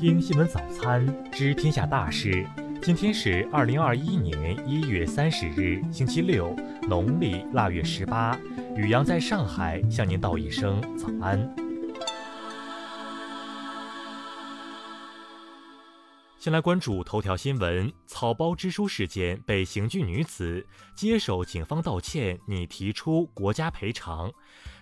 听新闻早餐知天下大事。今天是二零二一年一月三十日，星期六，农历腊月十八。雨阳在上海向您道一声早安。先来关注头条新闻：草包支书事件被刑拘女子接受警方道歉，拟提出国家赔偿。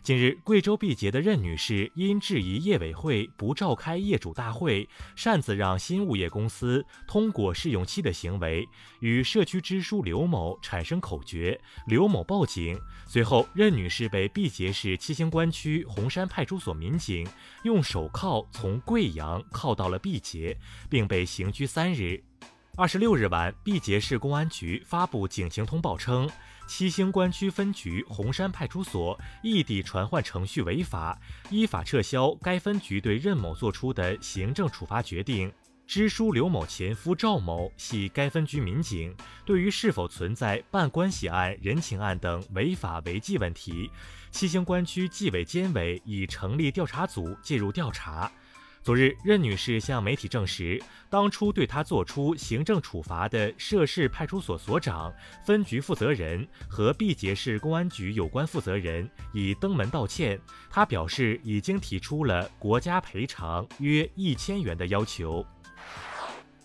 近日，贵州毕节的任女士因质疑业委会不召开业主大会，擅自让新物业公司通过试用期的行为，与社区支书刘某产生口角，刘某报警。随后，任女士被毕节市七星关区红山派出所民警用手铐从贵阳铐到了毕节，并被刑拘三日。二十六日晚，毕节市公安局发布警情通报称。七星关区分局红山派出所异地传唤程序违法，依法撤销该分局对任某作出的行政处罚决定。支书刘某前夫赵某系该分局民警，对于是否存在办关系案、人情案等违法违纪问题，七星关区纪委监委已成立调查组介入调查。昨日，任女士向媒体证实，当初对她作出行政处罚的涉事派出所所长、分局负责人和毕节市公安局有关负责人已登门道歉。她表示，已经提出了国家赔偿约一千元的要求。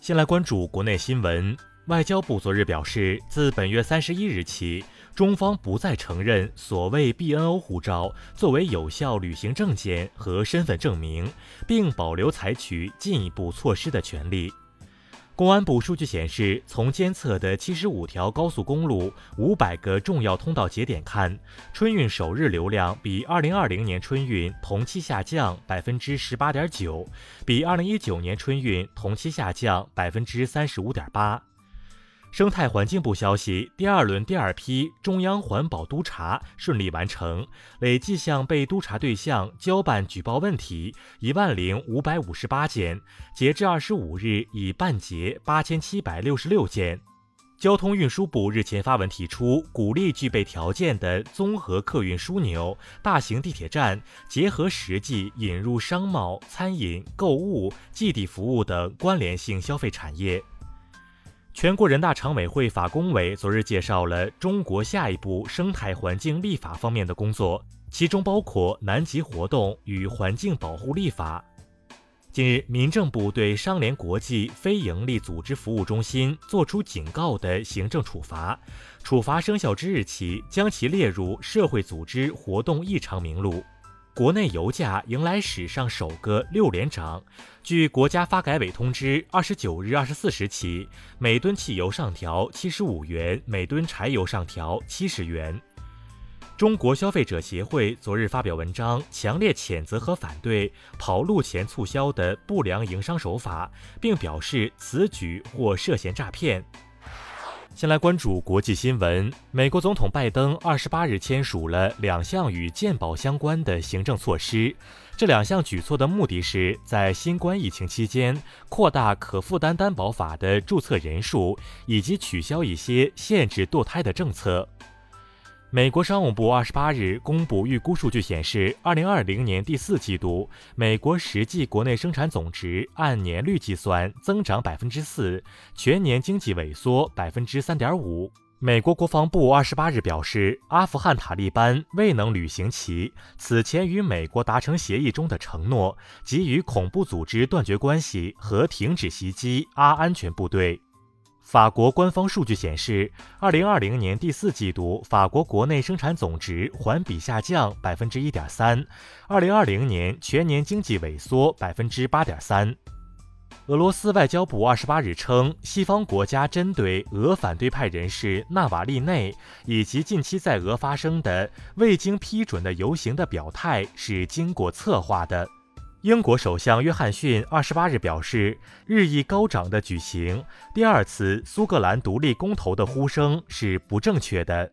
先来关注国内新闻。外交部昨日表示，自本月三十一日起，中方不再承认所谓 BNO 护照作为有效旅行证件和身份证明，并保留采取进一步措施的权利。公安部数据显示，从监测的七十五条高速公路、五百个重要通道节点看，春运首日流量比二零二零年春运同期下降百分之十八点九，比二零一九年春运同期下降百分之三十五点八。生态环境部消息，第二轮第二批中央环保督查顺利完成，累计向被督查对象交办举报问题一万零五百五十八件，截至二十五日已办结八千七百六十六件。交通运输部日前发文提出，鼓励具备条件的综合客运枢纽、大型地铁站结合实际引入商贸、餐饮、购物、寄递服务等关联性消费产业。全国人大常委会法工委昨日介绍了中国下一步生态环境立法方面的工作，其中包括南极活动与环境保护立法。近日，民政部对商联国际非营利组织服务中心作出警告的行政处罚，处罚生效之日起将其列入社会组织活动异常名录。国内油价迎来史上首个六连涨。据国家发改委通知，二十九日二十四时起，每吨汽油上调七十五元，每吨柴油上调七十元。中国消费者协会昨日发表文章，强烈谴责和反对跑路前促销的不良营商手法，并表示此举或涉嫌诈骗。先来关注国际新闻。美国总统拜登二十八日签署了两项与健保相关的行政措施。这两项举措的目的是在新冠疫情期间扩大可负担担保法的注册人数，以及取消一些限制堕胎的政策。美国商务部二十八日公布预估数据显示，二零二零年第四季度美国实际国内生产总值按年率计算增长百分之四，全年经济萎缩百分之三点五。美国国防部二十八日表示，阿富汗塔利班未能履行其此前与美国达成协议中的承诺，即与恐怖组织断绝关系和停止袭击阿安全部队。法国官方数据显示，二零二零年第四季度法国国内生产总值环比下降百分之一点三，二零二零年全年经济萎缩百分之八点三。俄罗斯外交部二十八日称，西方国家针对俄反对派人士纳瓦利内以及近期在俄发生的未经批准的游行的表态是经过策划的。英国首相约翰逊二十八日表示，日益高涨的举行第二次苏格兰独立公投的呼声是不正确的。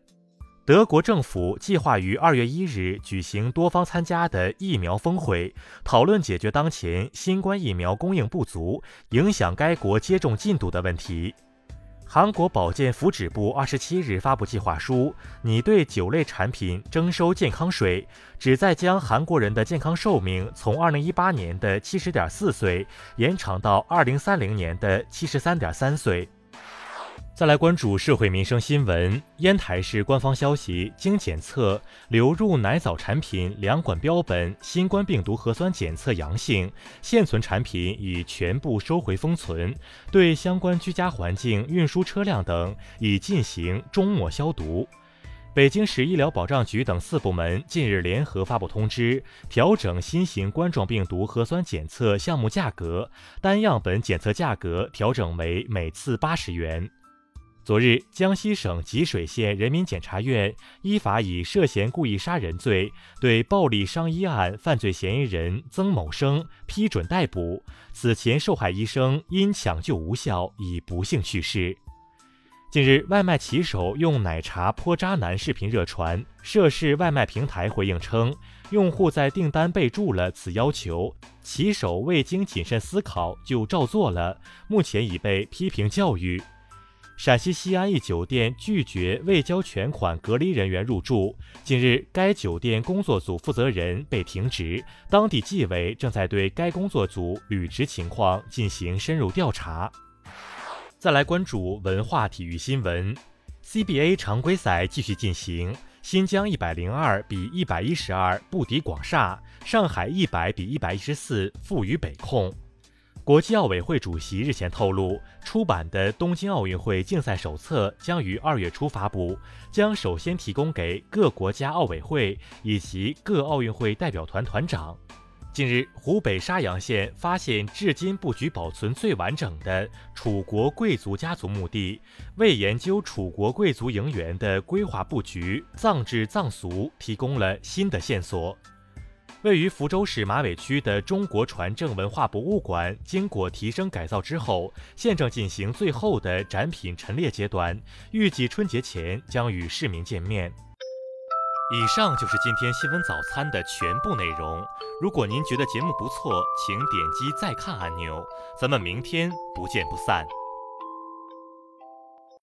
德国政府计划于二月一日举行多方参加的疫苗峰会，讨论解决当前新冠疫苗供应不足、影响该国接种进度的问题。韩国保健福祉部二十七日发布计划书，拟对酒类产品征收健康税，旨在将韩国人的健康寿命从二零一八年的七十点四岁延长到二零三零年的七十三点三岁。再来关注社会民生新闻。烟台市官方消息，经检测，流入奶枣产品两管标本新冠病毒核酸检测阳性，现存产品已全部收回封存，对相关居家环境、运输车辆等已进行终末消毒。北京市医疗保障局等四部门近日联合发布通知，调整新型冠状病毒核酸检测项目价格，单样本检测价格调整为每次八十元。昨日，江西省吉水县人民检察院依法以涉嫌故意杀人罪对暴力伤医案犯罪嫌疑人曾某生批准逮捕。此前，受害医生因抢救无效已不幸去世。近日，外卖骑手用奶茶泼渣男视频热传，涉事外卖平台回应称，用户在订单备注了此要求，骑手未经谨慎思考就照做了，目前已被批评教育。陕西西安一酒店拒绝未交全款隔离人员入住，近日该酒店工作组负责人被停职，当地纪委正在对该工作组履职情况进行深入调查。再来关注文化体育新闻，CBA 常规赛继续进行，新疆一百零二比一百一十二不敌广厦，上海一百比一百一十四负于北控。国际奥委会主席日前透露，出版的东京奥运会竞赛手册将于二月初发布，将首先提供给各国家奥委会以及各奥运会代表团团长。近日，湖北沙洋县发现至今布局保存最完整的楚国贵族家族墓地，为研究楚国贵族陵园的规划布局、葬制葬俗提供了新的线索。位于福州市马尾区的中国船政文化博物馆，经过提升改造之后，现正进行最后的展品陈列阶段，预计春节前将与市民见面。以上就是今天新闻早餐的全部内容。如果您觉得节目不错，请点击再看按钮。咱们明天不见不散。